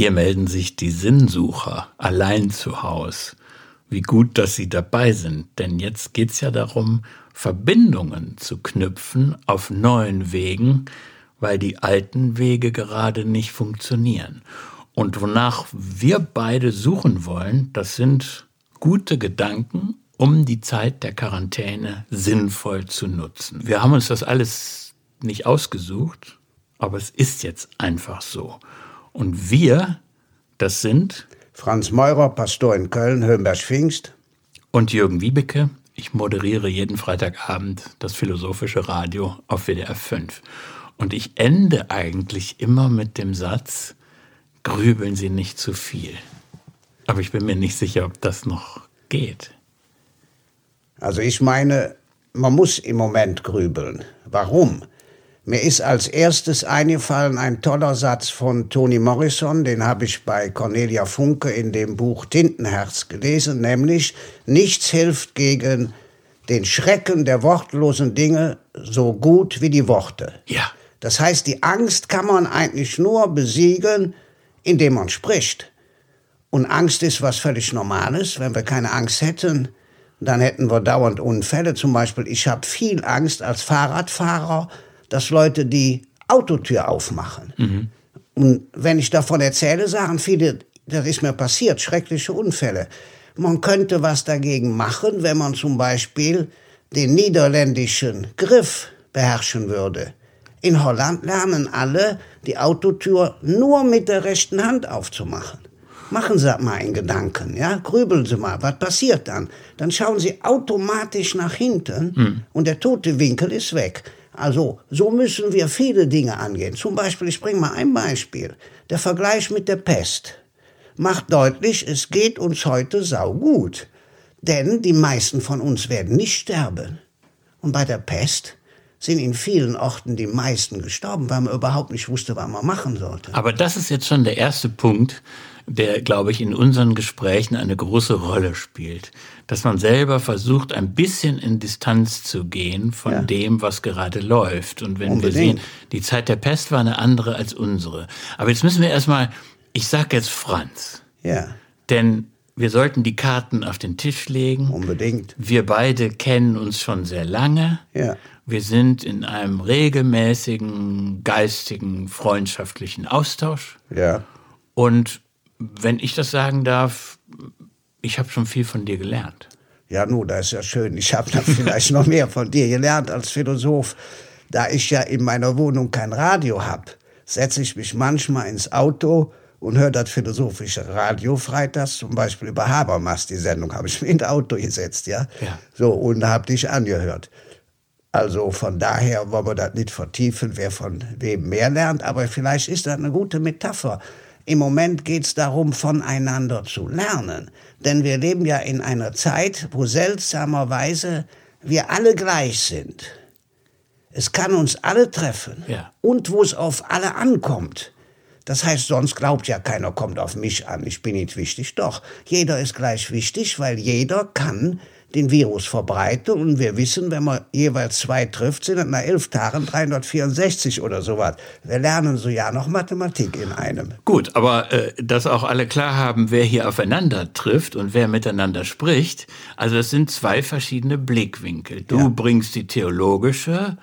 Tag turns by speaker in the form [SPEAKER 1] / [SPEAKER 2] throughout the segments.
[SPEAKER 1] Hier melden sich die Sinnsucher allein zu Haus. Wie gut, dass Sie dabei sind, denn jetzt geht's ja darum, Verbindungen zu knüpfen auf neuen Wegen, weil die alten Wege gerade nicht funktionieren. Und wonach wir beide suchen wollen, das sind gute Gedanken, um die Zeit der Quarantäne sinnvoll zu nutzen. Wir haben uns das alles nicht ausgesucht, aber es ist jetzt einfach so. Und wir, das sind
[SPEAKER 2] Franz Meurer, Pastor in Köln, Höhenberg-Pfingst.
[SPEAKER 1] Und Jürgen Wiebeke. Ich moderiere jeden Freitagabend das philosophische Radio auf WDR 5. Und ich ende eigentlich immer mit dem Satz, grübeln Sie nicht zu viel. Aber ich bin mir nicht sicher, ob das noch geht.
[SPEAKER 2] Also ich meine, man muss im Moment grübeln. Warum? Mir ist als erstes eingefallen ein toller Satz von Toni Morrison, den habe ich bei Cornelia Funke in dem Buch Tintenherz gelesen, nämlich nichts hilft gegen den Schrecken der wortlosen Dinge so gut wie die Worte.
[SPEAKER 1] Ja.
[SPEAKER 2] Das heißt, die Angst kann man eigentlich nur besiegen, indem man spricht. Und Angst ist was völlig Normales. Wenn wir keine Angst hätten, dann hätten wir dauernd Unfälle. Zum Beispiel, ich habe viel Angst als Fahrradfahrer, dass Leute die Autotür aufmachen. Mhm. Und wenn ich davon erzähle, sagen viele, das ist mir passiert, schreckliche Unfälle. Man könnte was dagegen machen, wenn man zum Beispiel den niederländischen Griff beherrschen würde. In Holland lernen alle, die Autotür nur mit der rechten Hand aufzumachen. Machen Sie mal einen Gedanken, ja? Grübeln Sie mal, was passiert dann? Dann schauen Sie automatisch nach hinten hm. und der tote Winkel ist weg. Also, so müssen wir viele Dinge angehen. Zum Beispiel, ich bringe mal ein Beispiel. Der Vergleich mit der Pest macht deutlich, es geht uns heute saugut. Denn die meisten von uns werden nicht sterben. Und bei der Pest sind in vielen Orten die meisten gestorben, weil man überhaupt nicht wusste, was man machen sollte.
[SPEAKER 1] Aber das ist jetzt schon der erste Punkt, der, glaube ich, in unseren Gesprächen eine große Rolle spielt. Dass man selber versucht, ein bisschen in Distanz zu gehen von ja. dem, was gerade läuft. Und wenn Unbedingt. wir sehen, die Zeit der Pest war eine andere als unsere. Aber jetzt müssen wir erstmal, ich sage jetzt Franz.
[SPEAKER 2] Ja.
[SPEAKER 1] Denn wir sollten die Karten auf den Tisch legen.
[SPEAKER 2] Unbedingt.
[SPEAKER 1] Wir beide kennen uns schon sehr lange.
[SPEAKER 2] Ja.
[SPEAKER 1] Wir sind in einem regelmäßigen geistigen, freundschaftlichen Austausch.
[SPEAKER 2] Ja.
[SPEAKER 1] Und wenn ich das sagen darf, ich habe schon viel von dir gelernt.
[SPEAKER 2] Ja, nun, das ist ja schön. Ich habe vielleicht noch mehr von dir gelernt als Philosoph. Da ich ja in meiner Wohnung kein Radio habe, setze ich mich manchmal ins Auto und höre das philosophische Radio freitags, zum Beispiel über Habermas, die Sendung, habe ich mir ins Auto gesetzt, ja.
[SPEAKER 1] ja.
[SPEAKER 2] So, und habe dich angehört. Also von daher wollen wir das nicht vertiefen, wer von wem mehr lernt, aber vielleicht ist das eine gute Metapher. Im Moment geht es darum, voneinander zu lernen. Denn wir leben ja in einer Zeit, wo seltsamerweise wir alle gleich sind. Es kann uns alle treffen.
[SPEAKER 1] Ja.
[SPEAKER 2] Und wo es auf alle ankommt. Das heißt, sonst glaubt ja keiner, kommt auf mich an, ich bin nicht wichtig. Doch, jeder ist gleich wichtig, weil jeder kann den Virus verbreiten. Und wir wissen, wenn man jeweils zwei trifft, sind das nach elf Tagen 364 oder sowas. Wir lernen so ja noch Mathematik in einem.
[SPEAKER 1] Gut, aber äh, dass auch alle klar haben, wer hier aufeinander trifft und wer miteinander spricht. Also es sind zwei verschiedene Blickwinkel. Du ja. bringst die theologische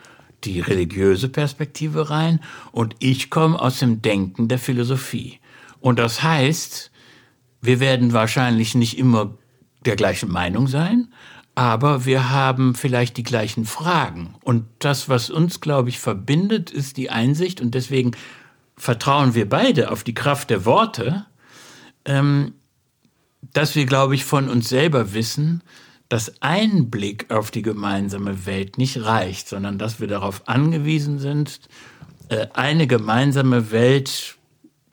[SPEAKER 1] die religiöse Perspektive rein und ich komme aus dem Denken der Philosophie. Und das heißt, wir werden wahrscheinlich nicht immer der gleichen Meinung sein, aber wir haben vielleicht die gleichen Fragen. Und das, was uns, glaube ich, verbindet, ist die Einsicht und deswegen vertrauen wir beide auf die Kraft der Worte, ähm, dass wir, glaube ich, von uns selber wissen, dass ein Blick auf die gemeinsame Welt nicht reicht, sondern dass wir darauf angewiesen sind, äh, eine gemeinsame Welt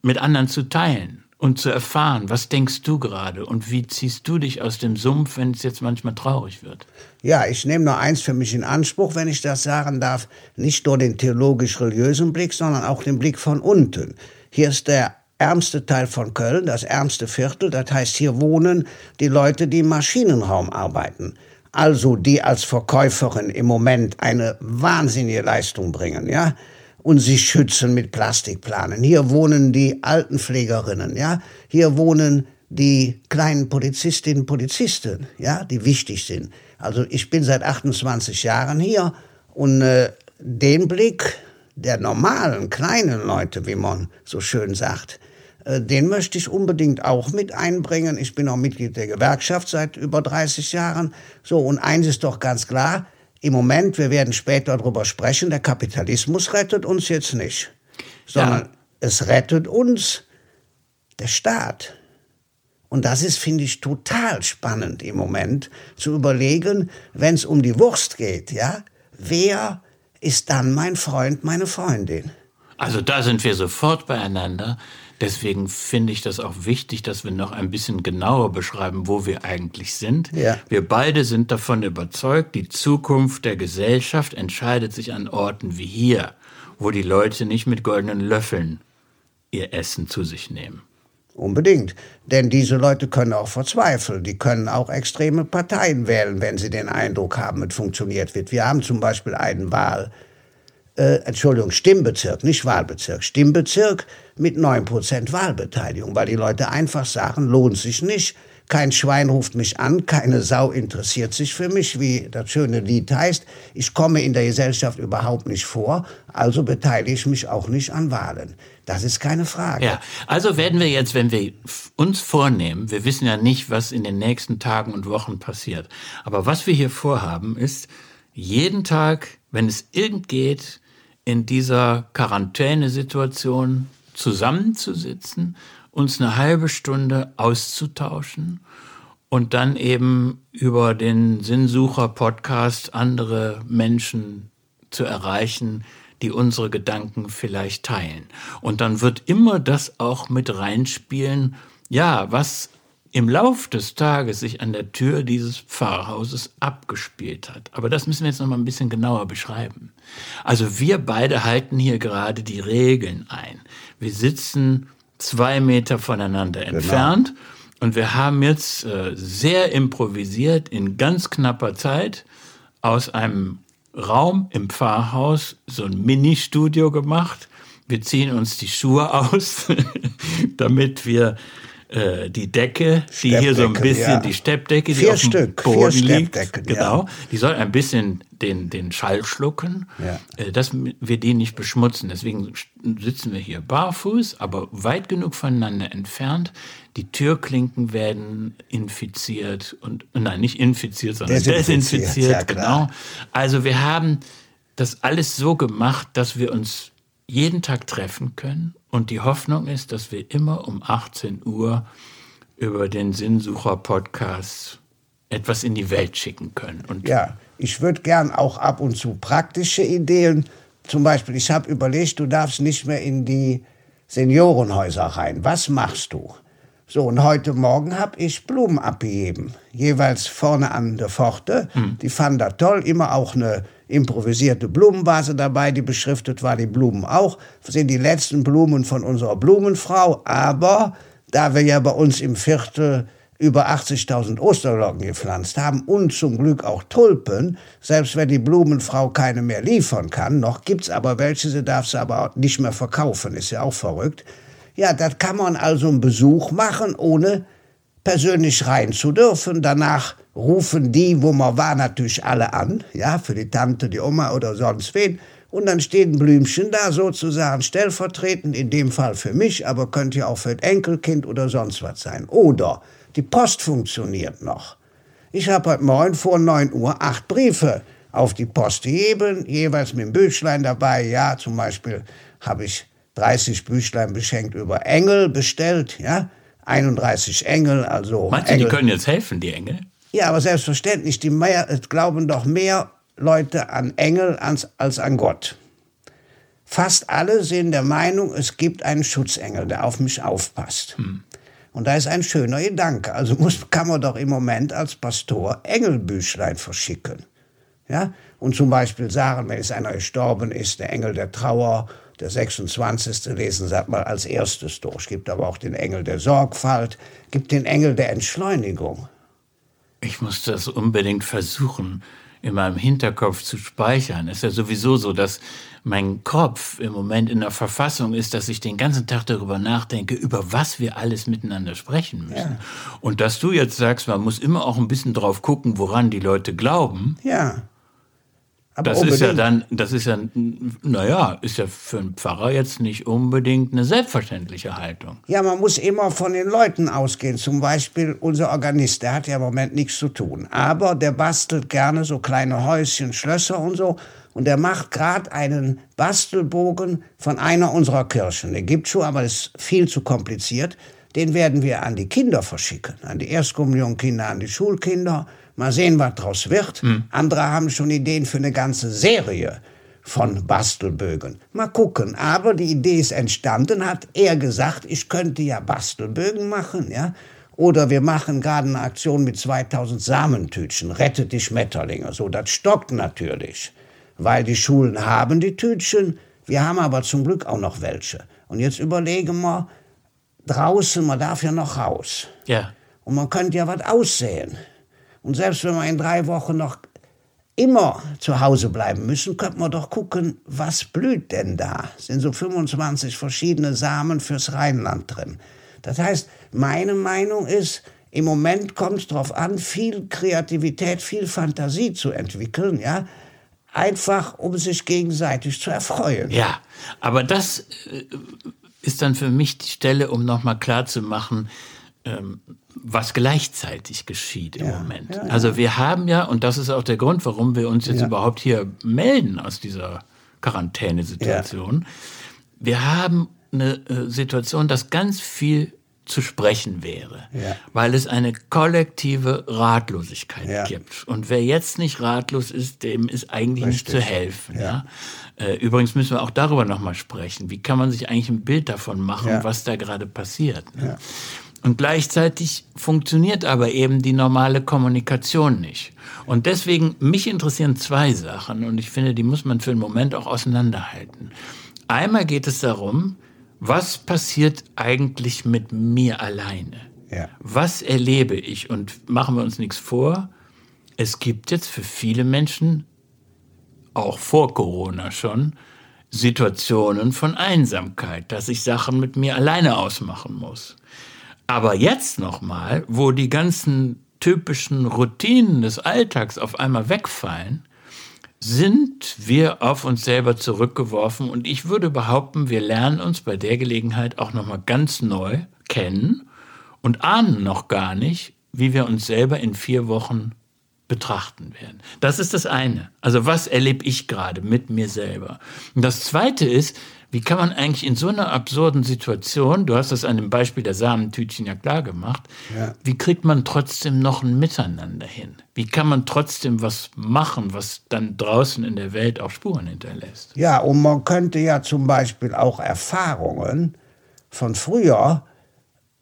[SPEAKER 1] mit anderen zu teilen und zu erfahren, was denkst du gerade und wie ziehst du dich aus dem Sumpf, wenn es jetzt manchmal traurig wird?
[SPEAKER 2] Ja, ich nehme nur eins für mich in Anspruch, wenn ich das sagen darf, nicht nur den theologisch-religiösen Blick, sondern auch den Blick von unten. Hier ist der ärmste Teil von Köln, das ärmste Viertel. Das heißt, hier wohnen die Leute, die im Maschinenraum arbeiten. Also die als Verkäuferin im Moment eine wahnsinnige Leistung bringen, ja. Und sie schützen mit Plastikplanen. Hier wohnen die Altenpflegerinnen, ja. Hier wohnen die kleinen Polizistinnen und Polizisten, ja, die wichtig sind. Also ich bin seit 28 Jahren hier und äh, den Blick der normalen, kleinen Leute, wie man so schön sagt, äh, den möchte ich unbedingt auch mit einbringen. Ich bin auch Mitglied der Gewerkschaft seit über 30 Jahren. So, und eins ist doch ganz klar, im Moment, wir werden später darüber sprechen, der Kapitalismus rettet uns jetzt nicht, sondern ja. es rettet uns der Staat. Und das ist, finde ich, total spannend im Moment zu überlegen, wenn es um die Wurst geht, ja, wer ist dann mein Freund, meine Freundin?
[SPEAKER 1] Also da sind wir sofort beieinander. Deswegen finde ich das auch wichtig, dass wir noch ein bisschen genauer beschreiben, wo wir eigentlich sind. Ja. Wir beide sind davon überzeugt, die Zukunft der Gesellschaft entscheidet sich an Orten wie hier, wo die Leute nicht mit goldenen Löffeln ihr Essen zu sich nehmen.
[SPEAKER 2] Unbedingt. Denn diese Leute können auch verzweifeln. Die können auch extreme Parteien wählen, wenn sie den Eindruck haben, es funktioniert wird. Wir haben zum Beispiel einen Wahl, äh, Entschuldigung, Stimmbezirk, nicht Wahlbezirk, Stimmbezirk mit 9% Wahlbeteiligung, weil die Leute einfach sagen, lohnt sich nicht. Kein Schwein ruft mich an, keine Sau interessiert sich für mich, wie das schöne Lied heißt. Ich komme in der Gesellschaft überhaupt nicht vor, also beteilige ich mich auch nicht an Wahlen. Das ist keine Frage.
[SPEAKER 1] Ja, also werden wir jetzt, wenn wir uns vornehmen, wir wissen ja nicht, was in den nächsten Tagen und Wochen passiert, aber was wir hier vorhaben, ist jeden Tag, wenn es irgend geht, in dieser Quarantänesituation zusammenzusitzen, uns eine halbe Stunde auszutauschen und dann eben über den Sinnsucher-Podcast andere Menschen zu erreichen, die unsere Gedanken vielleicht teilen. Und dann wird immer das auch mit reinspielen, ja, was im Lauf des Tages sich an der Tür dieses Pfarrhauses abgespielt hat. Aber das müssen wir jetzt noch mal ein bisschen genauer beschreiben. Also wir beide halten hier gerade die Regeln ein. Wir sitzen zwei Meter voneinander genau. entfernt und wir haben jetzt äh, sehr improvisiert in ganz knapper Zeit aus einem Raum im Pfarrhaus so ein Ministudio gemacht. Wir ziehen uns die Schuhe aus, damit wir äh, die Decke, die hier so ein bisschen, ja. die Steppdecke, die
[SPEAKER 2] vier auf dem Stück,
[SPEAKER 1] Boden liegt, genau, ja. die soll ein bisschen den, den Schall schlucken, ja. äh, dass wir die nicht beschmutzen. Deswegen sitzen wir hier barfuß, aber weit genug voneinander entfernt. Die Türklinken werden infiziert und, nein, nicht infiziert, sondern desinfiziert, desinfiziert genau. Also wir haben das alles so gemacht, dass wir uns jeden Tag treffen können und die Hoffnung ist, dass wir immer um 18 Uhr über den Sinnsucher-Podcast etwas in die Welt schicken können.
[SPEAKER 2] Und ja, ich würde gern auch ab und zu praktische Ideen. Zum Beispiel, ich habe überlegt, du darfst nicht mehr in die Seniorenhäuser rein. Was machst du? So, und heute Morgen habe ich Blumen abgegeben. Jeweils vorne an der Pforte. Hm. Die fanden das toll. Immer auch eine improvisierte Blumenvase dabei, die beschriftet war, die Blumen auch, sind die letzten Blumen von unserer Blumenfrau, aber da wir ja bei uns im Viertel über 80.000 Osterlocken gepflanzt haben und zum Glück auch Tulpen, selbst wenn die Blumenfrau keine mehr liefern kann, noch gibt's aber welche, sie darf sie aber nicht mehr verkaufen, ist ja auch verrückt. Ja, das kann man also einen Besuch machen, ohne persönlich rein zu dürfen. Danach rufen die, wo man war, natürlich alle an, ja, für die Tante, die Oma oder sonst wen. Und dann steht ein Blümchen da sozusagen stellvertretend, in dem Fall für mich, aber könnte ja auch für ein Enkelkind oder sonst was sein. Oder die Post funktioniert noch. Ich habe heute Morgen vor 9 Uhr acht Briefe auf die Post gegeben, jeweils mit einem Büchlein dabei. Ja, zum Beispiel habe ich 30 Büchlein beschenkt über Engel bestellt, ja. 31 Engel, also.
[SPEAKER 1] Meinst du, die können jetzt helfen, die Engel?
[SPEAKER 2] Ja, aber selbstverständlich, die mehr, glauben doch mehr Leute an Engel als, als an Gott. Fast alle sind der Meinung, es gibt einen Schutzengel, der auf mich aufpasst. Hm. Und da ist ein schöner Gedanke. Also muss, kann man doch im Moment als Pastor Engelbüchlein verschicken. Ja? Und zum Beispiel sagen, wenn es einer gestorben ist, der Engel der Trauer, der 26. lesen Sie mal als erstes durch. Gibt aber auch den Engel der Sorgfalt, gibt den Engel der Entschleunigung.
[SPEAKER 1] Ich muss das unbedingt versuchen. in meinem Hinterkopf zu speichern. Ist ja sowieso so, dass mein Kopf im Moment in der Verfassung ist, dass ich den ganzen Tag darüber nachdenke, über was wir alles miteinander sprechen müssen. Ja. Und dass du jetzt sagst, man muss immer auch ein bisschen drauf gucken, woran die Leute glauben.
[SPEAKER 2] Ja.
[SPEAKER 1] Aber das unbedingt. ist ja dann, das ist ja, naja, ist ja für einen Pfarrer jetzt nicht unbedingt eine selbstverständliche Haltung.
[SPEAKER 2] Ja, man muss immer von den Leuten ausgehen. Zum Beispiel unser Organist, der hat ja im Moment nichts zu tun. Aber der bastelt gerne so kleine Häuschen, Schlösser und so. Und er macht gerade einen Bastelbogen von einer unserer Kirchen. Der gibt schon, aber ist viel zu kompliziert. Den werden wir an die Kinder verschicken, an die Erstkommunionkinder, an die Schulkinder. Mal sehen, was draus wird. Hm. Andere haben schon Ideen für eine ganze Serie von Bastelbögen. Mal gucken. Aber die Idee ist entstanden, hat er gesagt, ich könnte ja Bastelbögen machen, ja. Oder wir machen gerade eine Aktion mit 2000 Samentütchen, rettet die Schmetterlinge. So, das stockt natürlich weil die Schulen haben die Tütchen, wir haben aber zum Glück auch noch welche. Und jetzt überlegen wir, draußen, man darf ja noch raus.
[SPEAKER 1] Ja.
[SPEAKER 2] Und man könnte ja was aussehen. Und selbst wenn wir in drei Wochen noch immer zu Hause bleiben müssen, könnte man doch gucken, was blüht denn da? Es sind so 25 verschiedene Samen fürs Rheinland drin. Das heißt, meine Meinung ist, im Moment kommt es darauf an, viel Kreativität, viel Fantasie zu entwickeln, ja, einfach um sich gegenseitig zu erfreuen.
[SPEAKER 1] Ja, aber das äh, ist dann für mich die Stelle, um nochmal klarzumachen, ähm, was gleichzeitig geschieht im ja, Moment. Ja, ja. Also wir haben ja, und das ist auch der Grund, warum wir uns jetzt überhaupt hier melden aus dieser Quarantänesituation, wir haben eine äh, Situation, dass ganz viel zu sprechen wäre, weil es eine kollektive Ratlosigkeit gibt. Und wer jetzt nicht ratlos ist, dem ist eigentlich Richtig. nicht zu helfen. Äh, übrigens müssen wir auch darüber nochmal sprechen. Wie kann man sich eigentlich ein Bild davon machen, was da gerade passiert? Ne? Und gleichzeitig funktioniert aber eben die normale Kommunikation nicht. Und deswegen, mich interessieren zwei Sachen und ich finde, die muss man für einen Moment auch auseinanderhalten. Einmal geht es darum, was passiert eigentlich mit mir alleine? Ja. Was erlebe ich? Und machen wir uns nichts vor, es gibt jetzt für viele Menschen, auch vor Corona schon, Situationen von Einsamkeit, dass ich Sachen mit mir alleine ausmachen muss. Aber jetzt nochmal, wo die ganzen typischen Routinen des Alltags auf einmal wegfallen, sind wir auf uns selber zurückgeworfen und ich würde behaupten, wir lernen uns bei der Gelegenheit auch noch mal ganz neu kennen und ahnen noch gar nicht, wie wir uns selber in vier Wochen betrachten werden. Das ist das eine. Also was erlebe ich gerade mit mir selber? Und das zweite ist, wie kann man eigentlich in so einer absurden Situation, du hast das an dem Beispiel der Samentütchen ja klar gemacht, ja. wie kriegt man trotzdem noch ein Miteinander hin? Wie kann man trotzdem was machen, was dann draußen in der Welt auch Spuren hinterlässt?
[SPEAKER 2] Ja, und man könnte ja zum Beispiel auch Erfahrungen von früher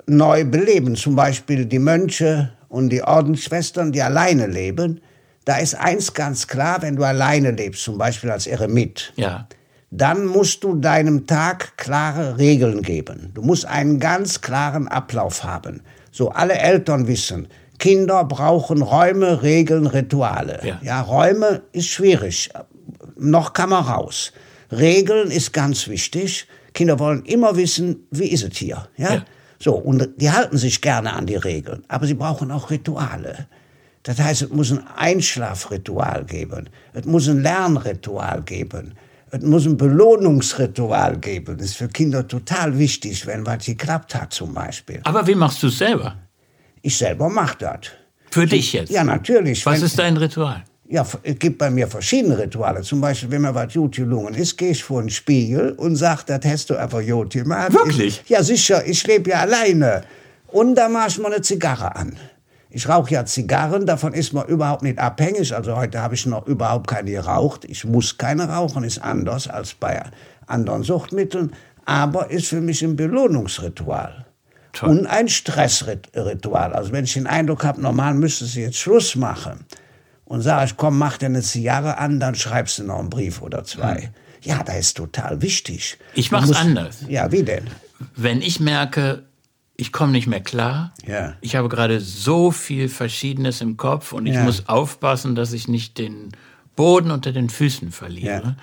[SPEAKER 2] neu beleben. Zum Beispiel die Mönche und die Ordensschwestern, die alleine leben. Da ist eins ganz klar, wenn du alleine lebst, zum Beispiel als Eremit.
[SPEAKER 1] Ja
[SPEAKER 2] dann musst du deinem Tag klare Regeln geben. Du musst einen ganz klaren Ablauf haben. So alle Eltern wissen, Kinder brauchen Räume, Regeln, Rituale. Ja. ja, Räume ist schwierig. Noch kann man raus. Regeln ist ganz wichtig. Kinder wollen immer wissen, wie ist es hier. Ja? ja. So, und die halten sich gerne an die Regeln, aber sie brauchen auch Rituale. Das heißt, es muss ein Einschlafritual geben, es muss ein Lernritual geben, es muss ein Belohnungsritual geben. Das ist für Kinder total wichtig, wenn was geklappt hat zum Beispiel.
[SPEAKER 1] Aber wie machst du es selber?
[SPEAKER 2] Ich selber mache das.
[SPEAKER 1] Für dich jetzt?
[SPEAKER 2] Ja, natürlich.
[SPEAKER 1] Was wenn, ist dein Ritual?
[SPEAKER 2] Ja, es gibt bei mir verschiedene Rituale. Zum Beispiel, wenn mir was gut gelungen ist, gehe ich vor den Spiegel und sage, das hast du einfach gut gemacht.
[SPEAKER 1] Wirklich?
[SPEAKER 2] Ich, ja, sicher. Ich lebe ja alleine. Und da mache ich mal eine Zigarre an. Ich rauche ja Zigarren, davon ist man überhaupt nicht abhängig. Also heute habe ich noch überhaupt keine geraucht. Ich muss keine rauchen, ist anders als bei anderen Suchtmitteln, aber ist für mich ein Belohnungsritual. Toll. Und ein Stressritual. Also wenn ich den Eindruck habe, normal müsste sie jetzt Schluss machen und sage ich, komm, mach dir eine Zigarre an, dann schreibst du noch einen Brief oder zwei. Hm. Ja, das ist total wichtig.
[SPEAKER 1] Ich mache es anders.
[SPEAKER 2] Ja, wie denn?
[SPEAKER 1] Wenn ich merke, ich komme nicht mehr klar.
[SPEAKER 2] Ja.
[SPEAKER 1] Ich habe gerade so viel Verschiedenes im Kopf und ich
[SPEAKER 2] Ja.
[SPEAKER 1] muss aufpassen, dass ich nicht den Boden unter den Füßen verliere.
[SPEAKER 2] Ja.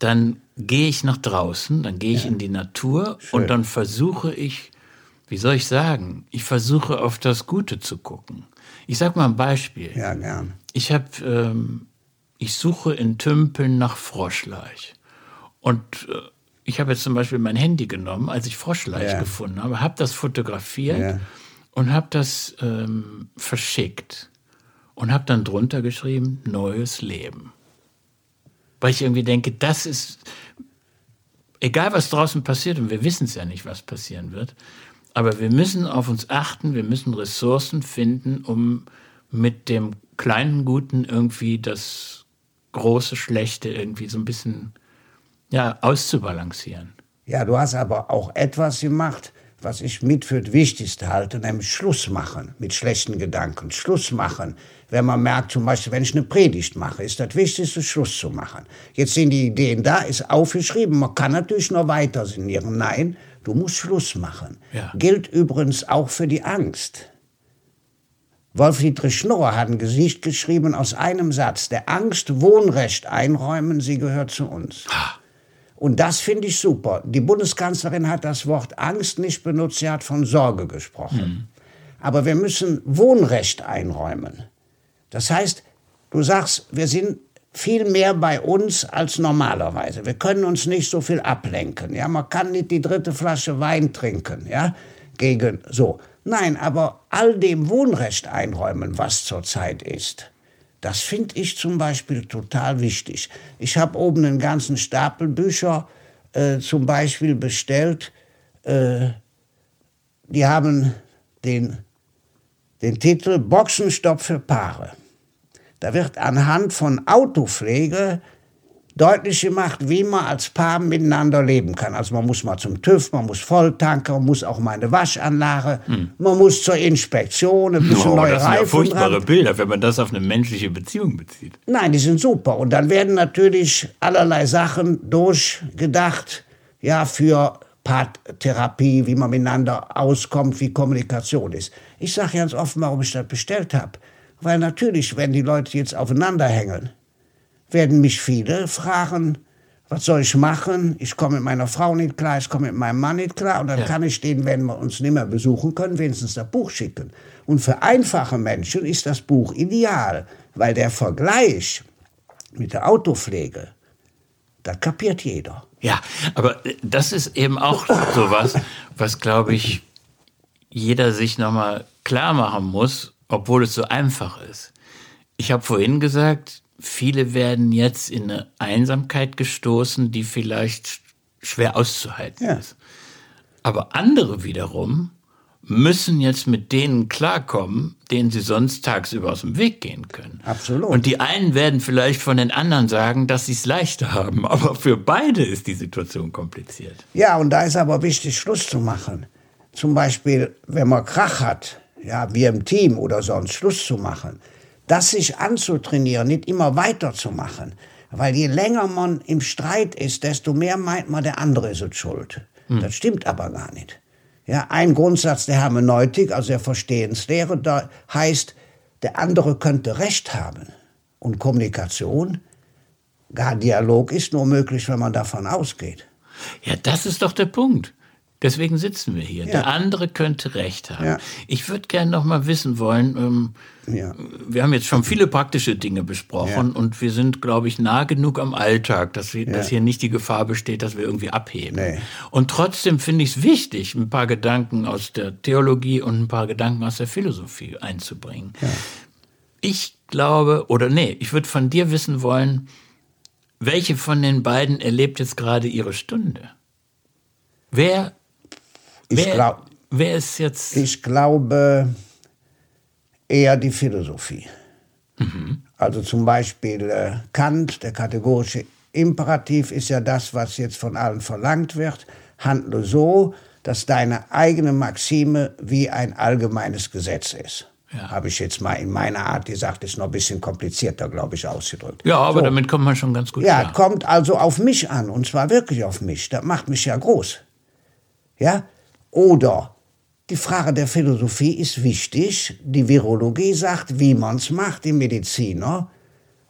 [SPEAKER 1] Dann gehe ich nach draußen, dann gehe ich in die Natur
[SPEAKER 2] Schön.
[SPEAKER 1] und dann versuche ich, wie soll ich sagen, ich versuche auf das Gute zu gucken. Ich sag mal ein Beispiel.
[SPEAKER 2] Ja, gern.
[SPEAKER 1] Ich habe, ähm, ich suche in Tümpeln nach Froschleich. Und äh, ich habe jetzt zum Beispiel mein Handy genommen, als ich Froschleich
[SPEAKER 2] Ja.
[SPEAKER 1] gefunden habe, habe das fotografiert
[SPEAKER 2] Ja.
[SPEAKER 1] und habe das ähm, verschickt und habe dann drunter geschrieben neues Leben, weil ich irgendwie denke, das ist egal was draußen passiert und wir wissen es ja nicht, was passieren wird, aber wir müssen auf uns achten, wir müssen Ressourcen finden, um mit dem kleinen Guten irgendwie das große Schlechte irgendwie so ein bisschen ja, auszubalancieren.
[SPEAKER 2] Ja, du hast aber auch etwas gemacht, was ich mit für das Wichtigste halte, nämlich Schluss machen mit schlechten Gedanken. Schluss machen. Wenn man merkt, zum Beispiel, wenn ich eine Predigt mache, ist das Wichtigste, Schluss zu machen. Jetzt sind die Ideen da, ist aufgeschrieben. Man kann natürlich noch weiter sinnieren. Nein, du musst Schluss machen.
[SPEAKER 1] Ja.
[SPEAKER 2] Gilt übrigens auch für die Angst. Wolf-Dietrich Schnorr hat ein Gesicht geschrieben aus einem Satz. Der Angst Wohnrecht einräumen, sie gehört zu uns. Und das finde ich super. Die Bundeskanzlerin hat das Wort Angst nicht benutzt, sie hat von Sorge gesprochen. Aber wir müssen Wohnrecht einräumen. Das heißt, du sagst, wir sind viel mehr bei uns als normalerweise. Wir können uns nicht so viel ablenken. Ja, man kann nicht die dritte Flasche Wein trinken, ja, gegen so. Nein, aber all dem Wohnrecht einräumen, was zurzeit ist. Das finde ich zum Beispiel total wichtig. Ich habe oben einen ganzen Stapel Bücher äh, zum Beispiel bestellt. Äh, die haben den, den Titel Boxenstopp für Paare. Da wird anhand von Autopflege deutlich gemacht, wie man als Paar miteinander leben kann. Also man muss mal zum TÜV, man muss volltanken, man muss auch mal eine Waschanlage, man muss zur Inspektion, ein bisschen
[SPEAKER 1] Oh,
[SPEAKER 2] neue
[SPEAKER 1] das sind ja
[SPEAKER 2] Reifen
[SPEAKER 1] furchtbare
[SPEAKER 2] dran.
[SPEAKER 1] Bilder, wenn man das auf eine menschliche Beziehung bezieht.
[SPEAKER 2] Nein, die sind super. Und dann werden natürlich allerlei Sachen durchgedacht, ja, für Paartherapie, wie man miteinander auskommt, wie Kommunikation ist. Ich sage ganz offen, warum ich das bestellt habe. Weil natürlich, wenn die Leute jetzt aufeinander hängen, werden mich viele fragen, was soll ich machen? Ich komme mit meiner Frau nicht klar, ich komme mit meinem Mann nicht klar. Und dann
[SPEAKER 1] Ja.
[SPEAKER 2] kann ich denen, wenn wir uns nicht mehr besuchen können, wenigstens das Buch schicken. Und für einfache Menschen ist das Buch ideal, weil der Vergleich mit der Autopflege, das kapiert jeder.
[SPEAKER 1] Ja, aber das ist eben auch sowas, was, glaube ich, jeder sich nochmal klar machen muss, obwohl es so einfach ist. Ich habe vorhin gesagt, viele werden jetzt in eine Einsamkeit gestoßen, die vielleicht sch- schwer auszuhalten
[SPEAKER 2] Ja.
[SPEAKER 1] ist. Aber andere wiederum müssen jetzt mit denen klarkommen, denen sie sonst tagsüber aus dem Weg gehen können.
[SPEAKER 2] Absolut.
[SPEAKER 1] Und die einen werden vielleicht von den anderen sagen, dass sie es leichter haben, aber für beide ist die Situation kompliziert.
[SPEAKER 2] Ja, und da ist aber wichtig, Schluss zu machen. Zum Beispiel, wenn man Krach hat, ja, wir im Team oder sonst, Schluss zu machen. Das sich anzutrainieren, nicht immer weiterzumachen. Weil je länger man im Streit ist, desto mehr meint man, der andere ist schuld. Das stimmt aber gar nicht. Ja, ein Grundsatz der Hermeneutik, also der Verstehenslehre, da heißt, der andere könnte Recht haben. Und Kommunikation, gar Dialog ist nur möglich, wenn man davon ausgeht.
[SPEAKER 1] Ja, das ist doch der Punkt. Deswegen sitzen wir hier. Der andere könnte recht haben.
[SPEAKER 2] Ja.
[SPEAKER 1] Ich würde gerne noch mal wissen wollen, ähm,
[SPEAKER 2] Ja.
[SPEAKER 1] wir haben jetzt schon viele praktische Dinge besprochen
[SPEAKER 2] Ja.
[SPEAKER 1] und wir sind, glaube ich, nah genug am Alltag, dass, wir, dass hier nicht die Gefahr besteht, dass wir irgendwie abheben.
[SPEAKER 2] Nee.
[SPEAKER 1] Und trotzdem finde ich es wichtig, ein paar Gedanken aus der Theologie und ein paar Gedanken aus der Philosophie einzubringen. Ich glaube, oder nee, ich würde von dir wissen wollen, welche von den beiden erlebt jetzt gerade ihre Stunde? Wer,
[SPEAKER 2] Ich,
[SPEAKER 1] wer,
[SPEAKER 2] glaub,
[SPEAKER 1] wer ist jetzt...
[SPEAKER 2] ich glaube eher die Philosophie.
[SPEAKER 1] Mhm.
[SPEAKER 2] Also zum Beispiel äh, Kant, der kategorische Imperativ ist ja das, was jetzt von allen verlangt wird. Handle so, dass deine eigene Maxime wie ein allgemeines Gesetz ist.
[SPEAKER 1] Ja.
[SPEAKER 2] Habe ich jetzt mal in meiner Art gesagt, ist noch ein bisschen komplizierter, glaube ich, ausgedrückt.
[SPEAKER 1] ja, aber
[SPEAKER 2] So.
[SPEAKER 1] damit kommt man schon ganz gut
[SPEAKER 2] Ja,
[SPEAKER 1] klar.
[SPEAKER 2] kommt also auf mich an und zwar wirklich auf mich. Das macht mich ja groß. Ja? Oder Die Frage der Philosophie ist wichtig. Die Virologie sagt, wie man's macht, die Mediziner.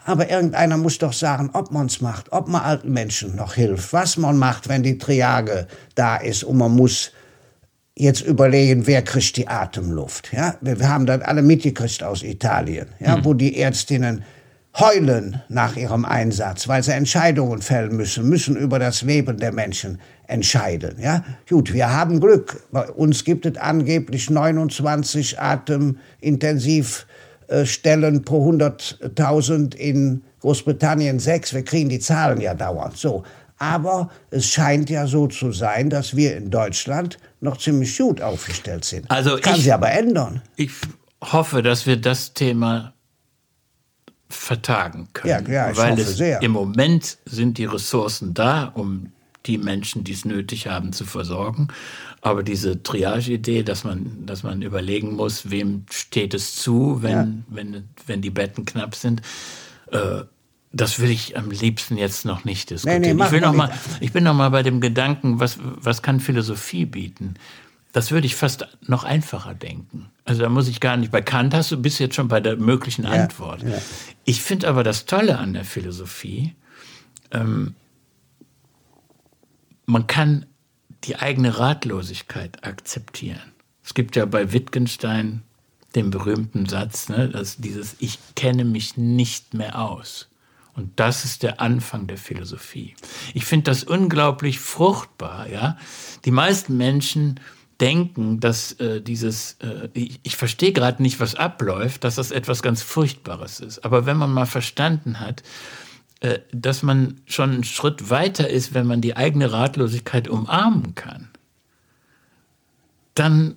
[SPEAKER 2] Aber irgendeiner muss doch sagen, ob man's macht, ob man alten Menschen noch hilft, was man macht, wenn die Triage da ist und man muss jetzt überlegen, wer kriegt die Atemluft. Ja? Wir haben das alle mitgekriegt aus Italien, ja? Mhm. wo die Ärztinnen heulen nach ihrem Einsatz, weil sie Entscheidungen fällen müssen, müssen über das Leben der Menschen entscheiden. Ja, gut, wir haben Glück. Bei uns gibt es angeblich 29 Atemintensivstellen pro 100.000 in Großbritannien sechs. Wir kriegen die Zahlen ja dauernd. So, aber es scheint ja so zu sein, dass wir in Deutschland noch ziemlich gut aufgestellt sind. Also kann ich, sich aber ändern.
[SPEAKER 1] Ich hoffe, dass wir das Thema vertagen können. Ja, ja, weil es sehr. im Moment sind die Ressourcen da, um die Menschen, die es nötig haben, zu versorgen. Aber diese Triage-Idee, dass man, dass man überlegen muss, wem steht es zu, wenn, ja. wenn, wenn die Betten knapp sind, äh, das will ich am liebsten jetzt noch nicht diskutieren. Nee, nee, ich, will noch mal, ich bin noch mal bei dem Gedanken, was, was kann Philosophie bieten? Das würde ich fast noch einfacher denken. Also da muss ich gar nicht. Bei Kant hast du bis jetzt schon bei der möglichen ja, Antwort. Ja. Ich finde aber das Tolle an der Philosophie, ähm, man kann die eigene Ratlosigkeit akzeptieren. Es gibt ja bei Wittgenstein den berühmten Satz, ne, dass dieses Ich kenne mich nicht mehr aus. Und das ist der Anfang der Philosophie. Ich finde das unglaublich fruchtbar. Ja? Die meisten Menschen denken, dass äh, dieses, äh, ich, ich verstehe gerade nicht, was abläuft, dass das etwas ganz Furchtbares ist. Aber wenn man mal verstanden hat, äh, dass man schon einen Schritt weiter ist, wenn man die eigene Ratlosigkeit umarmen kann, dann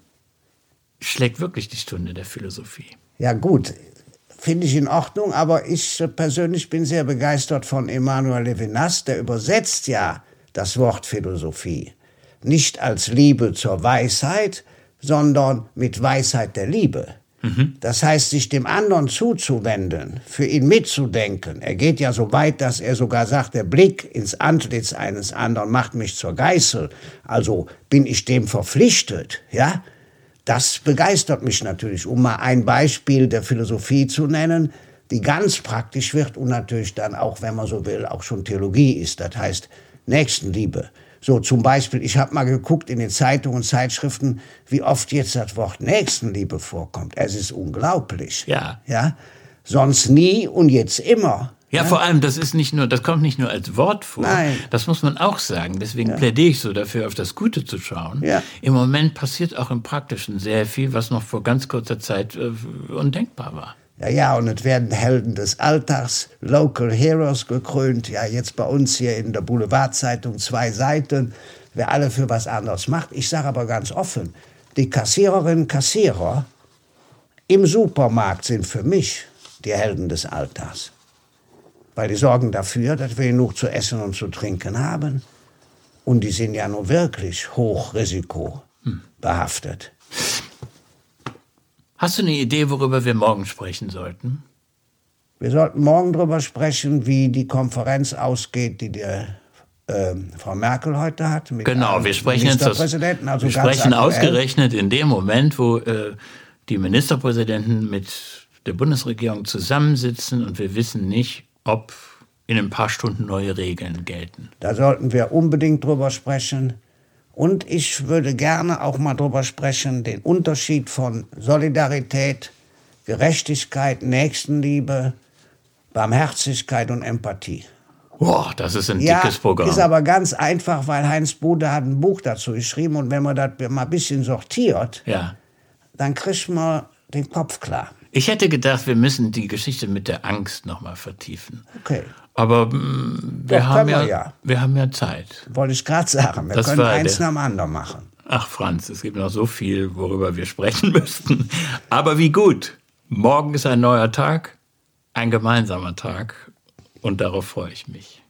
[SPEAKER 1] schlägt wirklich die Stunde der Philosophie.
[SPEAKER 2] Ja gut, finde ich in Ordnung, aber ich persönlich bin sehr begeistert von Emmanuel Levinas, der übersetzt ja das Wort Philosophie nicht als Liebe zur Weisheit, sondern mit Weisheit der Liebe. Mhm. Das heißt, sich dem anderen zuzuwenden, für ihn mitzudenken. Er geht ja so weit, dass er sogar sagt, der Blick ins Antlitz eines anderen macht mich zur Geißel. Also bin ich dem verpflichtet, ja? Das begeistert mich natürlich, um mal ein Beispiel der Philosophie zu nennen, die ganz praktisch wird und natürlich dann auch, wenn man so will, auch schon Theologie ist. Das heißt Nächstenliebe. So zum Beispiel, ich habe mal geguckt in den Zeitungen und Zeitschriften, wie oft jetzt das Wort Nächstenliebe vorkommt. Es ist unglaublich.
[SPEAKER 1] Ja.
[SPEAKER 2] Ja. Sonst nie und jetzt immer.
[SPEAKER 1] Ja, ja, vor allem, das ist nicht nur, das kommt nicht nur als Wort vor. Nein. Das muss man auch sagen. Deswegen ja. plädiere ich so dafür, auf das Gute zu schauen. Ja. Im Moment passiert auch im Praktischen sehr viel, was noch vor ganz kurzer Zeit äh, undenkbar war.
[SPEAKER 2] Ja, ja, und es werden Helden des Alltags, Local Heroes gekrönt. Ja, jetzt bei uns hier in der Boulevardzeitung zwei Seiten, wer alle für was anderes macht. Ich sage aber ganz offen, die Kassiererinnen Kassierer im Supermarkt sind für mich die Helden des Alltags. Weil die sorgen dafür, dass wir genug zu essen und zu trinken haben. Und die sind ja nur wirklich hochrisikobehaftet.
[SPEAKER 1] Hast du eine Idee, worüber wir morgen sprechen sollten?
[SPEAKER 2] Wir sollten morgen darüber sprechen, wie die Konferenz ausgeht, die der äh, Frau Merkel heute hat.
[SPEAKER 1] genau, wir sprechen, jetzt das, also wir sprechen ausgerechnet in dem Moment, wo äh, die Ministerpräsidenten mit der Bundesregierung zusammensitzen und wir wissen nicht, ob in ein paar Stunden neue Regeln gelten.
[SPEAKER 2] Da sollten wir unbedingt drüber sprechen. Und ich würde gerne auch mal darüber sprechen, den Unterschied von Solidarität, Gerechtigkeit, Nächstenliebe, Barmherzigkeit und Empathie.
[SPEAKER 1] Boah, das ist ein ja, dickes Programm.
[SPEAKER 2] Ist aber ganz einfach, weil Heinz Bude hat ein Buch dazu geschrieben und wenn man das mal ein bisschen sortiert, ja. dann kriegt man den Kopf klar.
[SPEAKER 1] Ich hätte gedacht, wir müssen die Geschichte mit der Angst noch mal vertiefen.
[SPEAKER 2] Okay.
[SPEAKER 1] Aber mh, mm, wir, Doch, haben ja, wir, ja. wir haben ja Zeit.
[SPEAKER 2] Wollte ich gerade sagen. Wir das können eins nach dem anderen machen.
[SPEAKER 1] Ach Franz, es gibt noch so viel, worüber wir sprechen müssten. Aber wie gut. Morgen ist ein neuer Tag, ein gemeinsamer Tag. Und darauf freue ich mich.